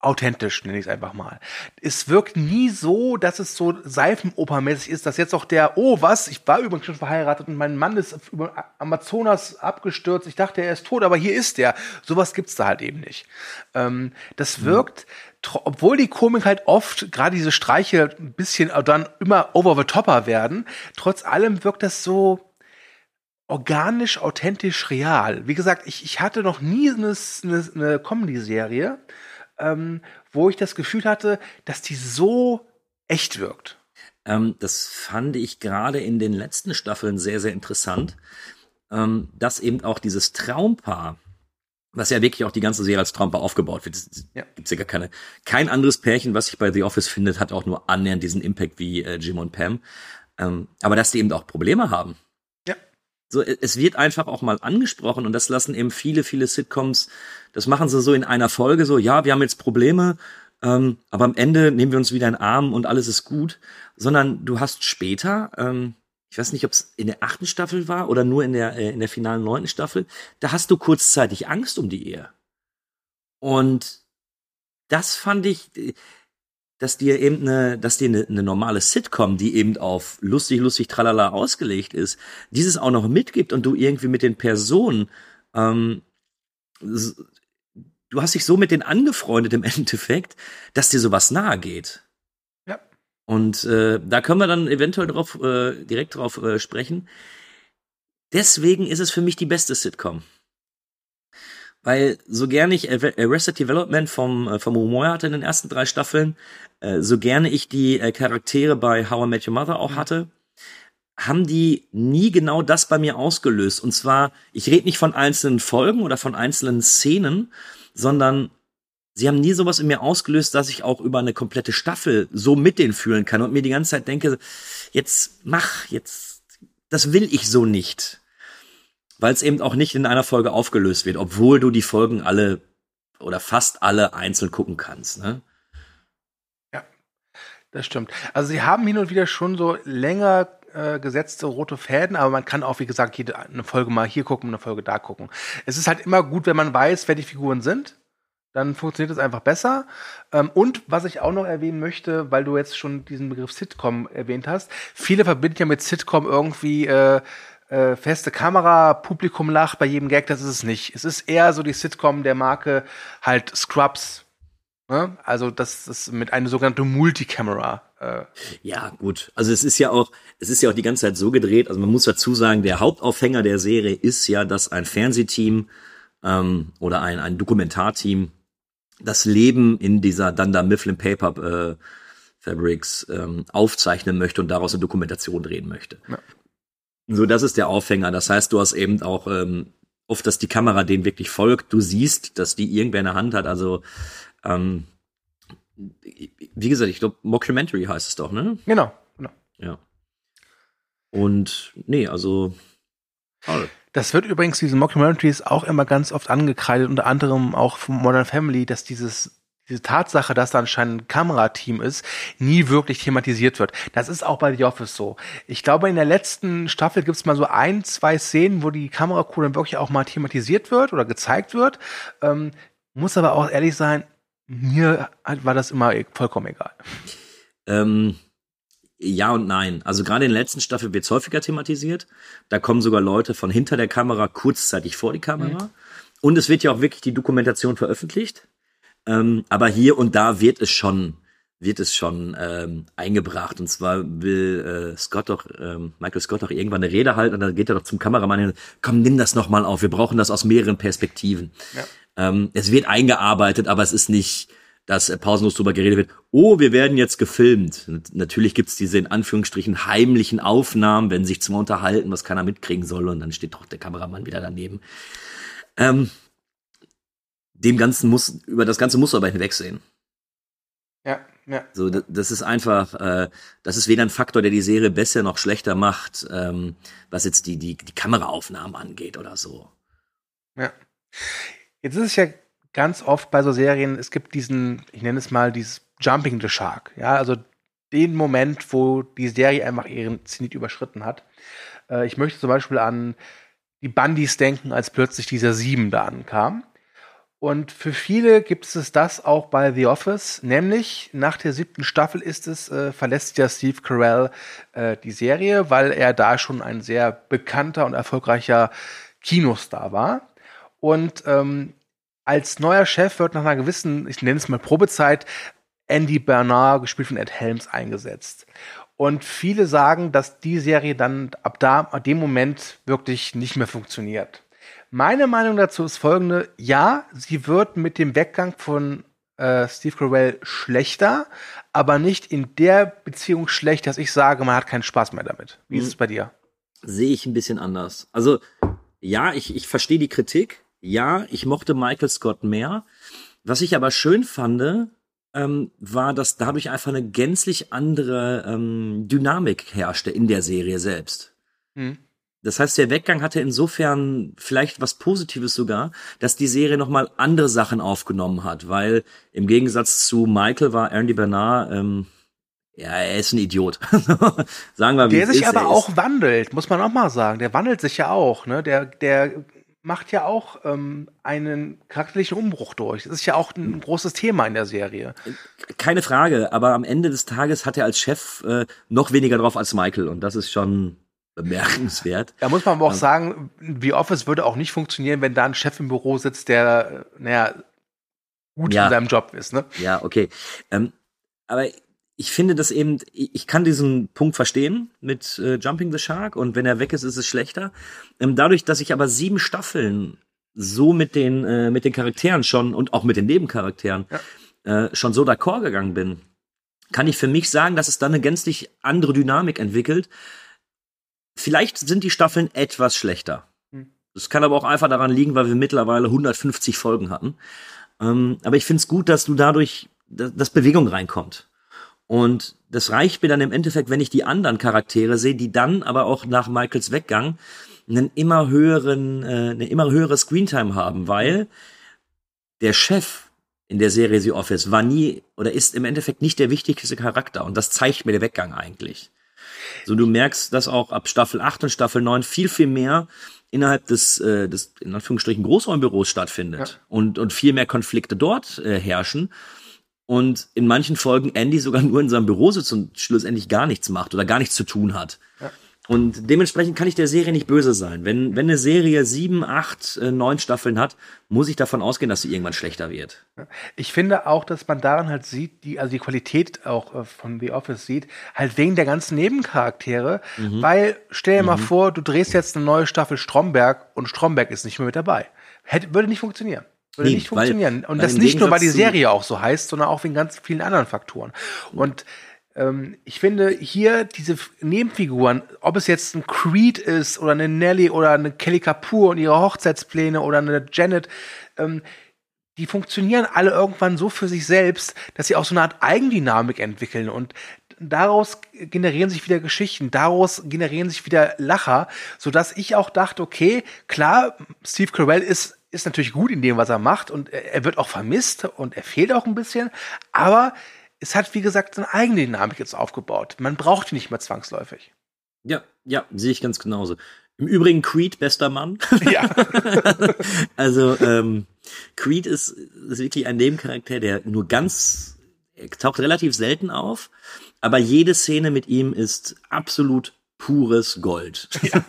authentisch, nenne ich es einfach mal. Es wirkt nie so, dass es so Seifenopermäßig ist, dass jetzt auch der, oh was, ich war übrigens schon verheiratet und mein Mann ist über Amazonas abgestürzt, ich dachte, er ist tot, aber hier ist er. Sowas gibt's da halt eben nicht. Ähm, das mhm. wirkt, mhm. Obwohl die Komik halt oft, gerade diese Streiche, ein bisschen dann immer over the topper werden, trotz allem wirkt das so, organisch, authentisch, real. Wie gesagt, ich, ich hatte noch nie eine, eine, eine Comedy-Serie, ähm, wo ich das Gefühl hatte, dass die so echt wirkt. Ähm, das fand ich gerade in den letzten Staffeln sehr, sehr interessant, ähm, dass eben auch dieses Traumpaar, was ja wirklich auch die ganze Serie als Traumpaar aufgebaut wird, ja. gibt's ja gar keine, kein anderes Pärchen, was sich bei The Office findet, hat auch nur annähernd diesen Impact wie äh, Jim und Pam. Ähm, aber dass die eben auch Probleme haben. Ja. So, es wird einfach auch mal angesprochen und das lassen eben viele, viele Sitcoms das machen sie so in einer Folge, so, ja, wir haben jetzt Probleme, ähm, aber am Ende nehmen wir uns wieder in den Arm und alles ist gut. Sondern du hast später, ähm, ich weiß nicht, ob es in der achten Staffel war oder nur in der, äh, in der finalen neunten Staffel, da hast du kurzzeitig Angst um die Ehe. Und das fand ich, dass dir eben eine, dass dir eine, eine normale Sitcom, die eben auf lustig, lustig, tralala ausgelegt ist, dieses auch noch mitgibt und du irgendwie mit den Personen ähm, du hast dich so mit denen angefreundet im Endeffekt, dass dir sowas nahe geht. Und äh, da können wir dann eventuell drauf, äh, direkt drauf äh, sprechen. Deswegen ist es für mich die beste Sitcom. Weil so gerne ich Arrested Development vom, äh, vom Humor hatte in den ersten drei Staffeln, äh, so gerne ich die äh, Charaktere bei How I Met Your Mother auch mhm. hatte, haben die nie genau das bei mir ausgelöst. Und zwar, ich rede nicht von einzelnen Folgen oder von einzelnen Szenen, sondern sie haben nie sowas in mir ausgelöst, dass ich auch über eine komplette Staffel so mit denen fühlen kann und mir die ganze Zeit denke, jetzt mach, jetzt, das will ich so nicht. Weil es eben auch nicht in einer Folge aufgelöst wird, obwohl du die Folgen alle oder fast alle einzeln gucken kannst. Ne? Ja, das stimmt. Also sie haben hin und wieder schon so länger äh, gesetzte rote Fäden, aber man kann auch, wie gesagt, jede, eine Folge mal hier gucken, eine Folge da gucken. Es ist halt immer gut, wenn man weiß, wer die Figuren sind. Dann funktioniert es einfach besser. Ähm, und was ich auch noch erwähnen möchte, weil du jetzt schon diesen Begriff Sitcom erwähnt hast, viele verbinden ja mit Sitcom irgendwie äh, äh, feste Kamera, Publikum lacht bei jedem Gag, das ist es nicht. Es ist eher so die Sitcom der Marke halt Scrubs, Ne? Also das ist mit einer sogenannten Multicamera. Äh. Ja, gut. Also es ist ja auch, es ist ja auch die ganze Zeit so gedreht. Also man muss dazu sagen, der Hauptaufhänger der Serie ist ja, dass ein Fernsehteam ähm, oder ein, ein Dokumentarteam das Leben in dieser Dunder Mifflin Paper äh, Fabrics ähm, aufzeichnen möchte und daraus eine Dokumentation drehen möchte. Ja. So, das ist der Aufhänger. Das heißt, du hast eben auch ähm, oft, dass die Kamera denen wirklich folgt. Du siehst, dass die irgendwer in der Hand hat. Also ähm, wie gesagt, ich glaube, Mockumentary heißt es doch, ne? Genau, genau. Ja. Und nee, also toll. Das wird übrigens diesen Mockumentaries auch immer ganz oft angekreidet, unter anderem auch von Modern Family, dass dieses diese Tatsache, dass da anscheinend ein Kamerateam ist, nie wirklich thematisiert wird. Das ist auch bei The Office so. Ich glaube, in der letzten Staffel gibt es mal so ein, zwei Szenen, wo die Kameracrew dann wirklich auch mal thematisiert wird oder gezeigt wird. Ähm, muss aber auch ehrlich sein, mir war das immer vollkommen egal. Ähm, ja und nein. Also gerade in der letzten Staffel wird es häufiger thematisiert. Da kommen sogar Leute von hinter der Kamera kurzzeitig vor die Kamera. Mhm. Und es wird ja auch wirklich die Dokumentation veröffentlicht. Ähm, aber hier und da wird es schon, wird es schon ähm, eingebracht. Und zwar will äh, Scott doch, ähm, Michael Scott doch irgendwann eine Rede halten und dann geht er doch zum Kameramann hin, komm, nimm das nochmal auf, wir brauchen das aus mehreren Perspektiven. Ja. Ähm, es wird eingearbeitet, aber es ist nicht, dass äh, pausenlos drüber geredet wird, oh, wir werden jetzt gefilmt. Natürlich gibt's diese in Anführungsstrichen heimlichen Aufnahmen, wenn sich zum Unterhalten, was keiner mitkriegen soll, und dann steht doch der Kameramann wieder daneben. Ähm, dem Ganzen muss, über das Ganze muss aber hinwegsehen. Ja, ja. So, das ist einfach, äh, das ist weder ein Faktor, der die Serie besser noch schlechter macht, ähm, was jetzt die, die, die Kameraaufnahmen angeht oder so. Ja. Jetzt ist es ja ganz oft bei so Serien, es gibt diesen, ich nenne es mal, dieses Jumping the Shark. Ja, also den Moment, wo die Serie einfach ihren Zenit überschritten hat. Äh, ich möchte zum Beispiel an die Bandys denken, als plötzlich dieser Sieben da ankam. Und für viele gibt es das auch bei The Office, nämlich nach der siebten Staffel ist es, äh, verlässt ja Steve Carell äh, die Serie, weil er da schon ein sehr bekannter und erfolgreicher Kinostar war. Und ähm, als neuer Chef wird nach einer gewissen, ich nenne es mal Probezeit, Andy Bernard, gespielt von Ed Helms, eingesetzt. Und viele sagen, dass die Serie dann ab da, ab dem Moment wirklich nicht mehr funktioniert. Meine Meinung dazu ist folgende. Ja, sie wird mit dem Weggang von äh, Steve Carell schlechter, aber nicht in der Beziehung schlecht, dass ich sage, man hat keinen Spaß mehr damit. Wie hm. ist es bei dir? Sehe ich ein bisschen anders. Also, ja, ich, ich verstehe die Kritik. Ja, ich mochte Michael Scott mehr. Was ich aber schön fand, ähm, war, dass dadurch einfach eine gänzlich andere ähm, Dynamik herrschte in der Serie selbst. Hm. Das heißt, der Weggang hatte insofern vielleicht was Positives sogar, dass die Serie nochmal andere Sachen aufgenommen hat, weil im Gegensatz zu Michael war Andy Bernard, ähm, ja, er ist ein Idiot. sagen wir, wie Der sich ist, aber auch wandelt, muss man auch mal sagen. Der wandelt sich ja auch, ne? Der, der macht ja auch ähm, einen charakterlichen Umbruch durch. Das ist ja auch ein großes Thema in der Serie. Keine Frage, aber am Ende des Tages hat er als Chef äh, noch weniger drauf als Michael und das ist schon bemerkenswert. Da muss man aber auch ähm, sagen, wie Office würde auch nicht funktionieren, wenn da ein Chef im Büro sitzt, der, naja, gut ja, in seinem Job ist, ne? Ja, okay. Ähm, aber ich finde das eben, ich kann diesen Punkt verstehen mit äh, Jumping the Shark und wenn er weg ist, ist es schlechter. Ähm, dadurch, dass ich aber sieben Staffeln so mit den, äh, mit den Charakteren schon und auch mit den Nebencharakteren ja. äh, schon so d'accord gegangen bin, kann ich für mich sagen, dass es dann eine gänzlich andere Dynamik entwickelt, Vielleicht sind die Staffeln etwas schlechter. Hm. Das kann aber auch einfach daran liegen, weil wir mittlerweile 150 Folgen hatten. Ähm, aber ich finde es gut, dass du dadurch, dass, dass Bewegung reinkommt. Und das reicht mir dann im Endeffekt, wenn ich die anderen Charaktere sehe, die dann aber auch nach Michaels Weggang einen immer höheren, äh, eine immer höhere Screentime haben, weil der Chef in der Serie The Office war nie oder ist im Endeffekt nicht der wichtigste Charakter und das zeigt mir der Weggang eigentlich. So, du merkst, dass auch ab Staffel 8 und Staffel 9 viel, viel mehr innerhalb des, äh, des in Anführungsstrichen, Großraumbüros stattfindet ja. und, und viel mehr Konflikte dort äh, herrschen. Und in manchen Folgen Andy sogar nur in seinem Büro sitzt und schlussendlich gar nichts macht oder gar nichts zu tun hat. Ja. Und dementsprechend kann ich der Serie nicht böse sein. Wenn, wenn eine Serie sieben, acht, äh, neun Staffeln hat, muss ich davon ausgehen, dass sie irgendwann schlechter wird. Ich finde auch, dass man daran halt sieht, die, also die Qualität auch äh, von The Office sieht, halt wegen der ganzen Nebencharaktere. Mhm. Weil, stell dir mhm. mal vor, du drehst jetzt eine neue Staffel Stromberg und Stromberg ist nicht mehr mit dabei. Hätte, würde nicht funktionieren. Würde nee, nicht funktionieren. Weil, und das nicht nur, weil die Serie auch so heißt, sondern auch wegen ganz vielen anderen Faktoren. Und ähm, ich finde hier diese Nebenfiguren, ob es jetzt ein Creed ist oder eine Nelly oder eine Kelly Kapoor und ihre Hochzeitspläne oder eine Janet, ähm, die funktionieren alle irgendwann so für sich selbst, dass sie auch so eine Art Eigendynamik entwickeln und daraus generieren sich wieder Geschichten, daraus generieren sich wieder Lacher, so dass ich auch dachte, okay, klar, Steve Carell ist ist natürlich gut in dem, was er macht und er wird auch vermisst und er fehlt auch ein bisschen, aber es hat, wie gesagt, seine eigene Dynamik jetzt aufgebaut. Man braucht ihn nicht mehr zwangsläufig. Ja, ja, sehe ich ganz genauso. Im Übrigen Creed, bester Mann. Ja. also ähm, Creed ist, ist wirklich ein Nebencharakter, der nur ganz, er taucht relativ selten auf, aber jede Szene mit ihm ist absolut pures Gold. Ja,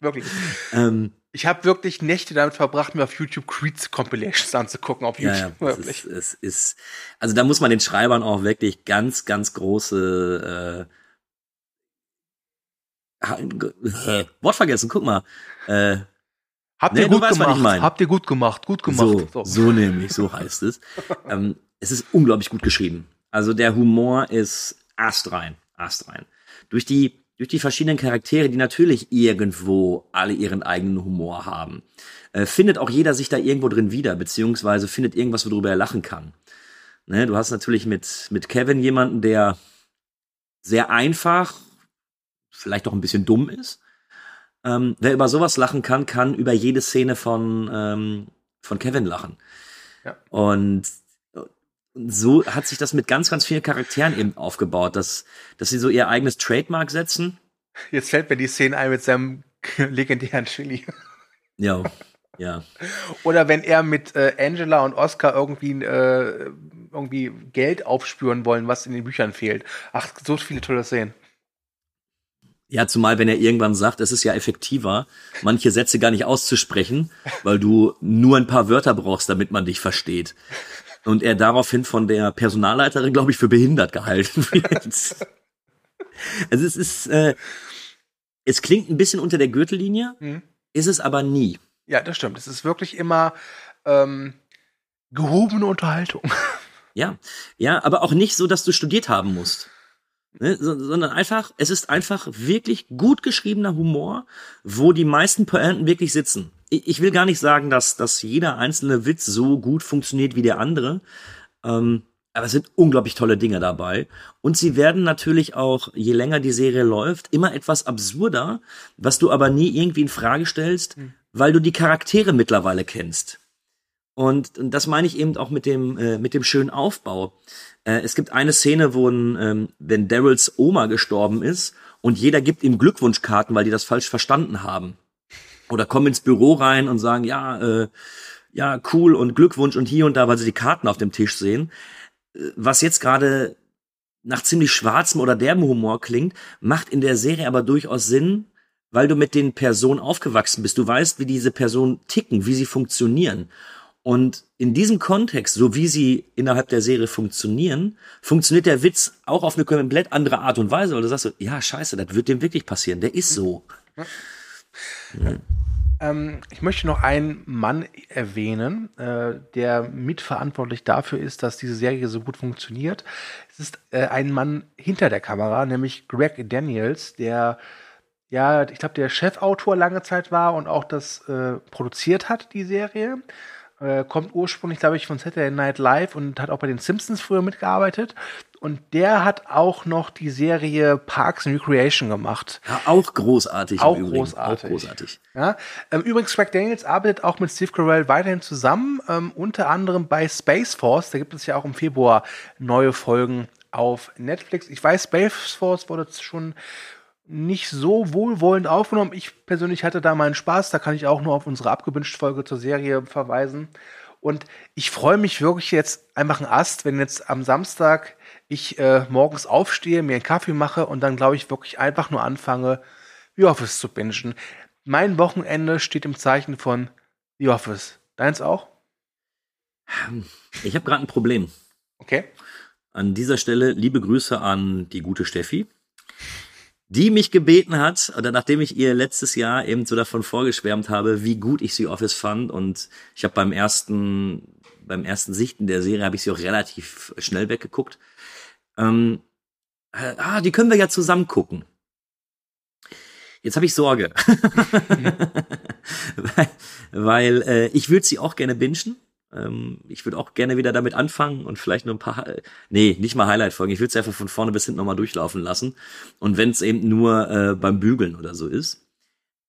wirklich. ähm, ich habe wirklich Nächte damit verbracht, mir auf YouTube Creeds Compilations anzugucken, auf YouTube. Ja, ja, wirklich. Es ist, es ist, also da muss man den Schreibern auch wirklich ganz, ganz große äh, äh, Wort vergessen, guck mal. Äh, Habt ihr nee, gut weißt, gemacht? Habt ihr gut gemacht? Gut gemacht. So, so. so nämlich, so heißt es. ähm, es ist unglaublich gut geschrieben. Also der Humor ist astrein, astrein. Durch die durch die verschiedenen Charaktere, die natürlich irgendwo alle ihren eigenen Humor haben, äh, findet auch jeder sich da irgendwo drin wieder, beziehungsweise findet irgendwas, worüber er lachen kann. Ne, du hast natürlich mit, mit Kevin jemanden, der sehr einfach vielleicht auch ein bisschen dumm ist. Ähm, wer über sowas lachen kann, kann über jede Szene von, ähm, von Kevin lachen. Ja. Und so hat sich das mit ganz, ganz vielen Charakteren eben aufgebaut, dass, dass sie so ihr eigenes Trademark setzen. Jetzt fällt mir die Szene ein mit seinem legendären Chili. Ja, ja. Oder wenn er mit äh, Angela und Oscar irgendwie, äh, irgendwie Geld aufspüren wollen, was in den Büchern fehlt. Ach, so viele tolle Szenen. Ja, zumal wenn er irgendwann sagt, es ist ja effektiver, manche Sätze gar nicht auszusprechen, weil du nur ein paar Wörter brauchst, damit man dich versteht. Und er daraufhin von der Personalleiterin, glaube ich, für behindert gehalten wird. also es ist, äh, es klingt ein bisschen unter der Gürtellinie, mhm. ist es aber nie. Ja, das stimmt. Es ist wirklich immer ähm, gehobene Unterhaltung. Ja, ja, aber auch nicht so, dass du studiert haben musst. Ne, sondern einfach, es ist einfach wirklich gut geschriebener Humor, wo die meisten Pointen wirklich sitzen. Ich, will gar nicht sagen, dass, dass jeder einzelne Witz so gut funktioniert wie der andere. Ähm, aber es sind unglaublich tolle Dinge dabei. Und sie werden natürlich auch, je länger die Serie läuft, immer etwas absurder, was du aber nie irgendwie in Frage stellst, mhm. weil du die Charaktere mittlerweile kennst. Und, und das meine ich eben auch mit dem, äh, mit dem schönen Aufbau. Äh, es gibt eine Szene, wo ein, ähm, wenn Daryls Oma gestorben ist und jeder gibt ihm Glückwunschkarten, weil die das falsch verstanden haben. Oder kommen ins Büro rein und sagen, ja, äh, ja, cool und Glückwunsch und hier und da, weil sie die Karten auf dem Tisch sehen. Äh, was jetzt gerade nach ziemlich schwarzem oder derben Humor klingt, macht in der Serie aber durchaus Sinn, weil du mit den Personen aufgewachsen bist. Du weißt, wie diese Personen ticken, wie sie funktionieren. Und in diesem Kontext, so wie sie innerhalb der Serie funktionieren, funktioniert der Witz auch auf eine komplett andere Art und Weise, weil du sagst so, ja, scheiße, das wird dem wirklich passieren, der ist so. Ähm, ich möchte noch einen Mann erwähnen, äh, der mitverantwortlich dafür ist, dass diese Serie so gut funktioniert. Es ist äh, ein Mann hinter der Kamera, nämlich Greg Daniels, der ja, ich glaube, der Chefautor lange Zeit war und auch das äh, produziert hat, die Serie. Äh, kommt ursprünglich, glaube ich, von Saturday Night Live und hat auch bei den Simpsons früher mitgearbeitet. Und der hat auch noch die Serie Parks and Recreation gemacht. Ja, auch großartig. Auch großartig. Auch großartig. Ja, ähm, übrigens, Craig Daniels arbeitet auch mit Steve Carell weiterhin zusammen, ähm, unter anderem bei Space Force. Da gibt es ja auch im Februar neue Folgen auf Netflix. Ich weiß, Space Force wurde schon nicht so wohlwollend aufgenommen. Ich persönlich hatte da meinen Spaß. Da kann ich auch nur auf unsere abgewünscht Folge zur Serie verweisen. Und ich freue mich wirklich jetzt einfach ein Ast, wenn jetzt am Samstag ich äh, morgens aufstehe, mir einen Kaffee mache und dann glaube ich wirklich einfach nur anfange, The Office zu bingen. Mein Wochenende steht im Zeichen von The Office. Deins auch? Ich habe gerade ein Problem. Okay. An dieser Stelle liebe Grüße an die gute Steffi die mich gebeten hat, oder nachdem ich ihr letztes Jahr eben so davon vorgeschwärmt habe, wie gut ich sie Office fand und ich habe beim ersten beim ersten Sichten der Serie habe ich sie auch relativ schnell weggeguckt. Ähm, äh, ah, die können wir ja zusammen gucken. Jetzt habe ich Sorge, weil, weil äh, ich würde sie auch gerne bingen, Ähm, ich würde auch gerne wieder damit anfangen und vielleicht nur ein paar, nee, nicht mal Highlight-Folgen. Ich würde es einfach von vorne bis hinten nochmal durchlaufen lassen. Und wenn es eben nur äh, beim Bügeln oder so ist.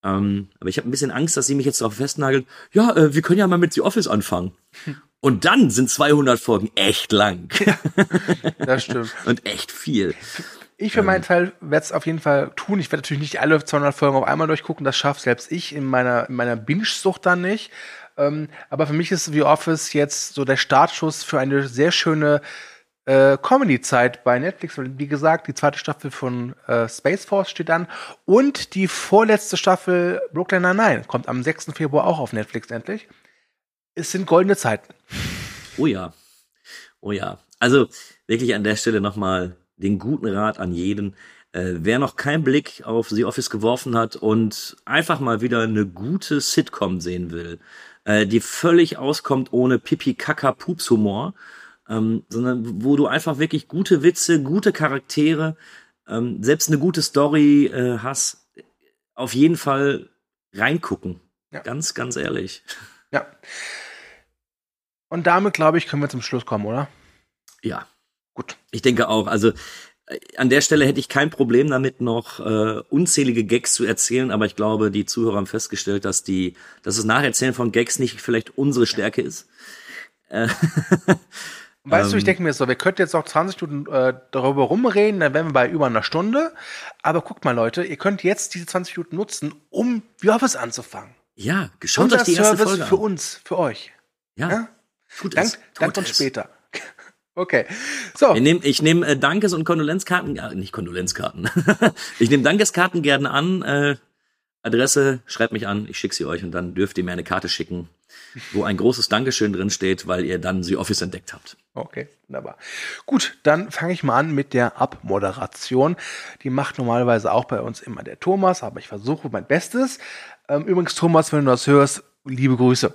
Ähm, aber ich habe ein bisschen Angst, dass sie mich jetzt darauf festnageln. Ja, äh, wir können ja mal mit The Office anfangen. Und dann sind 200 Folgen echt lang. Ja, das stimmt. und echt viel. Ich für meinen ähm. Teil werde es auf jeden Fall tun. Ich werde natürlich nicht alle 200 Folgen auf einmal durchgucken. Das schafft selbst ich in meiner, in meiner Binge-Sucht dann nicht. Ähm, aber für mich ist The Office jetzt so der Startschuss für eine sehr schöne äh, Comedy-Zeit bei Netflix. Wie gesagt, die zweite Staffel von äh, Space Force steht an. Und die vorletzte Staffel Brooklyn Nine-Nine kommt am 6. Februar auch auf Netflix endlich. Es sind goldene Zeiten. Oh ja. Oh ja. Also wirklich an der Stelle nochmal den guten Rat an jeden. Äh, wer noch keinen Blick auf The Office geworfen hat und einfach mal wieder eine gute Sitcom sehen will, äh, die völlig auskommt ohne Pipi Kaka Pups Humor, ähm, sondern wo du einfach wirklich gute Witze, gute Charaktere, ähm, selbst eine gute Story äh, hast, auf jeden Fall reingucken. Ja. Ganz, ganz ehrlich. Ja. Und damit, glaube ich, können wir zum Schluss kommen, oder? Ja. Gut. Ich denke auch. Also äh, an der Stelle hätte ich kein Problem damit, noch äh, unzählige Gags zu erzählen, aber ich glaube, die Zuhörer haben festgestellt, dass die, dass das Nacherzählen von Gags nicht vielleicht unsere Stärke ist. Äh, weißt du, ich ähm. denke mir so, wir könnten jetzt noch 20 Minuten äh, darüber rumreden, dann wären wir bei über einer Stunde. Aber guckt mal, Leute, ihr könnt jetzt diese 20 Minuten nutzen, um The Office anzufangen. Ja, schaut euch die erste Service Folge für uns, für euch. Ja. ja? Tut Dank, es, Dank uns später. Okay. So. Ich nehme ich nehm, äh, Dankes- und Kondolenzkarten, äh, nicht Kondolenzkarten. ich nehme Dankeskarten gerne an. Äh, Adresse, schreibt mich an, ich schicke sie euch und dann dürft ihr mir eine Karte schicken, wo ein großes Dankeschön drin steht, weil ihr dann The Office entdeckt habt. Okay, wunderbar. Gut, dann fange ich mal an mit der Abmoderation. Die macht normalerweise auch bei uns immer der Thomas, aber ich versuche mein Bestes. Ähm, übrigens, Thomas, wenn du das hörst, liebe Grüße.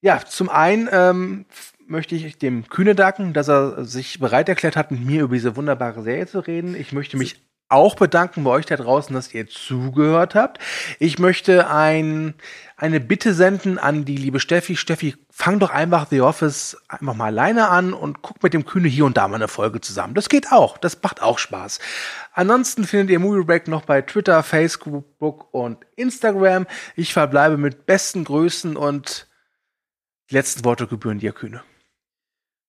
Ja, zum einen ähm, möchte ich dem Kühne danken, dass er sich bereit erklärt hat, mit mir über diese wunderbare Serie zu reden. Ich möchte mich auch bedanken bei euch da draußen, dass ihr zugehört habt. Ich möchte ein, eine Bitte senden an die liebe Steffi. Steffi, fang doch einfach The Office einfach mal alleine an und guck mit dem Kühne hier und da mal eine Folge zusammen. Das geht auch. Das macht auch Spaß. Ansonsten findet ihr Movie Break noch bei Twitter, Facebook und Instagram. Ich verbleibe mit besten Grüßen und die letzten Worte gebühren dir, Kühne.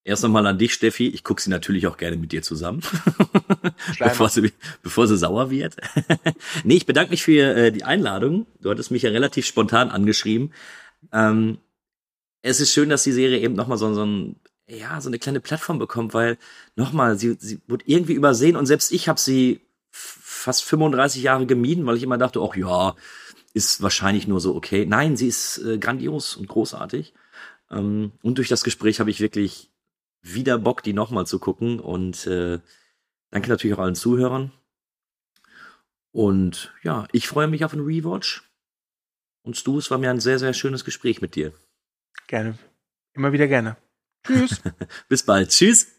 Erst nochmal an dich, Steffi. Ich gucke sie natürlich auch gerne mit dir zusammen, bevor, sie, bevor sie sauer wird. nee, ich bedanke mich für äh, die Einladung. Du hattest mich ja relativ spontan angeschrieben. Ähm, es ist schön, dass die Serie eben nochmal so, so, ein, ja, so eine kleine Plattform bekommt, weil nochmal, sie, sie wurde irgendwie übersehen und selbst ich habe sie fast 35 Jahre gemieden, weil ich immer dachte, ach ja, ist wahrscheinlich nur so okay. Nein, sie ist äh, grandios und großartig. Ähm, und durch das Gespräch habe ich wirklich wieder Bock, die nochmal zu gucken. Und äh, danke natürlich auch allen Zuhörern. Und ja, ich freue mich auf einen Rewatch. Und Stu, es war mir ein sehr, sehr schönes Gespräch mit dir. Gerne. Immer wieder gerne. Tschüss. Bis bald. Tschüss.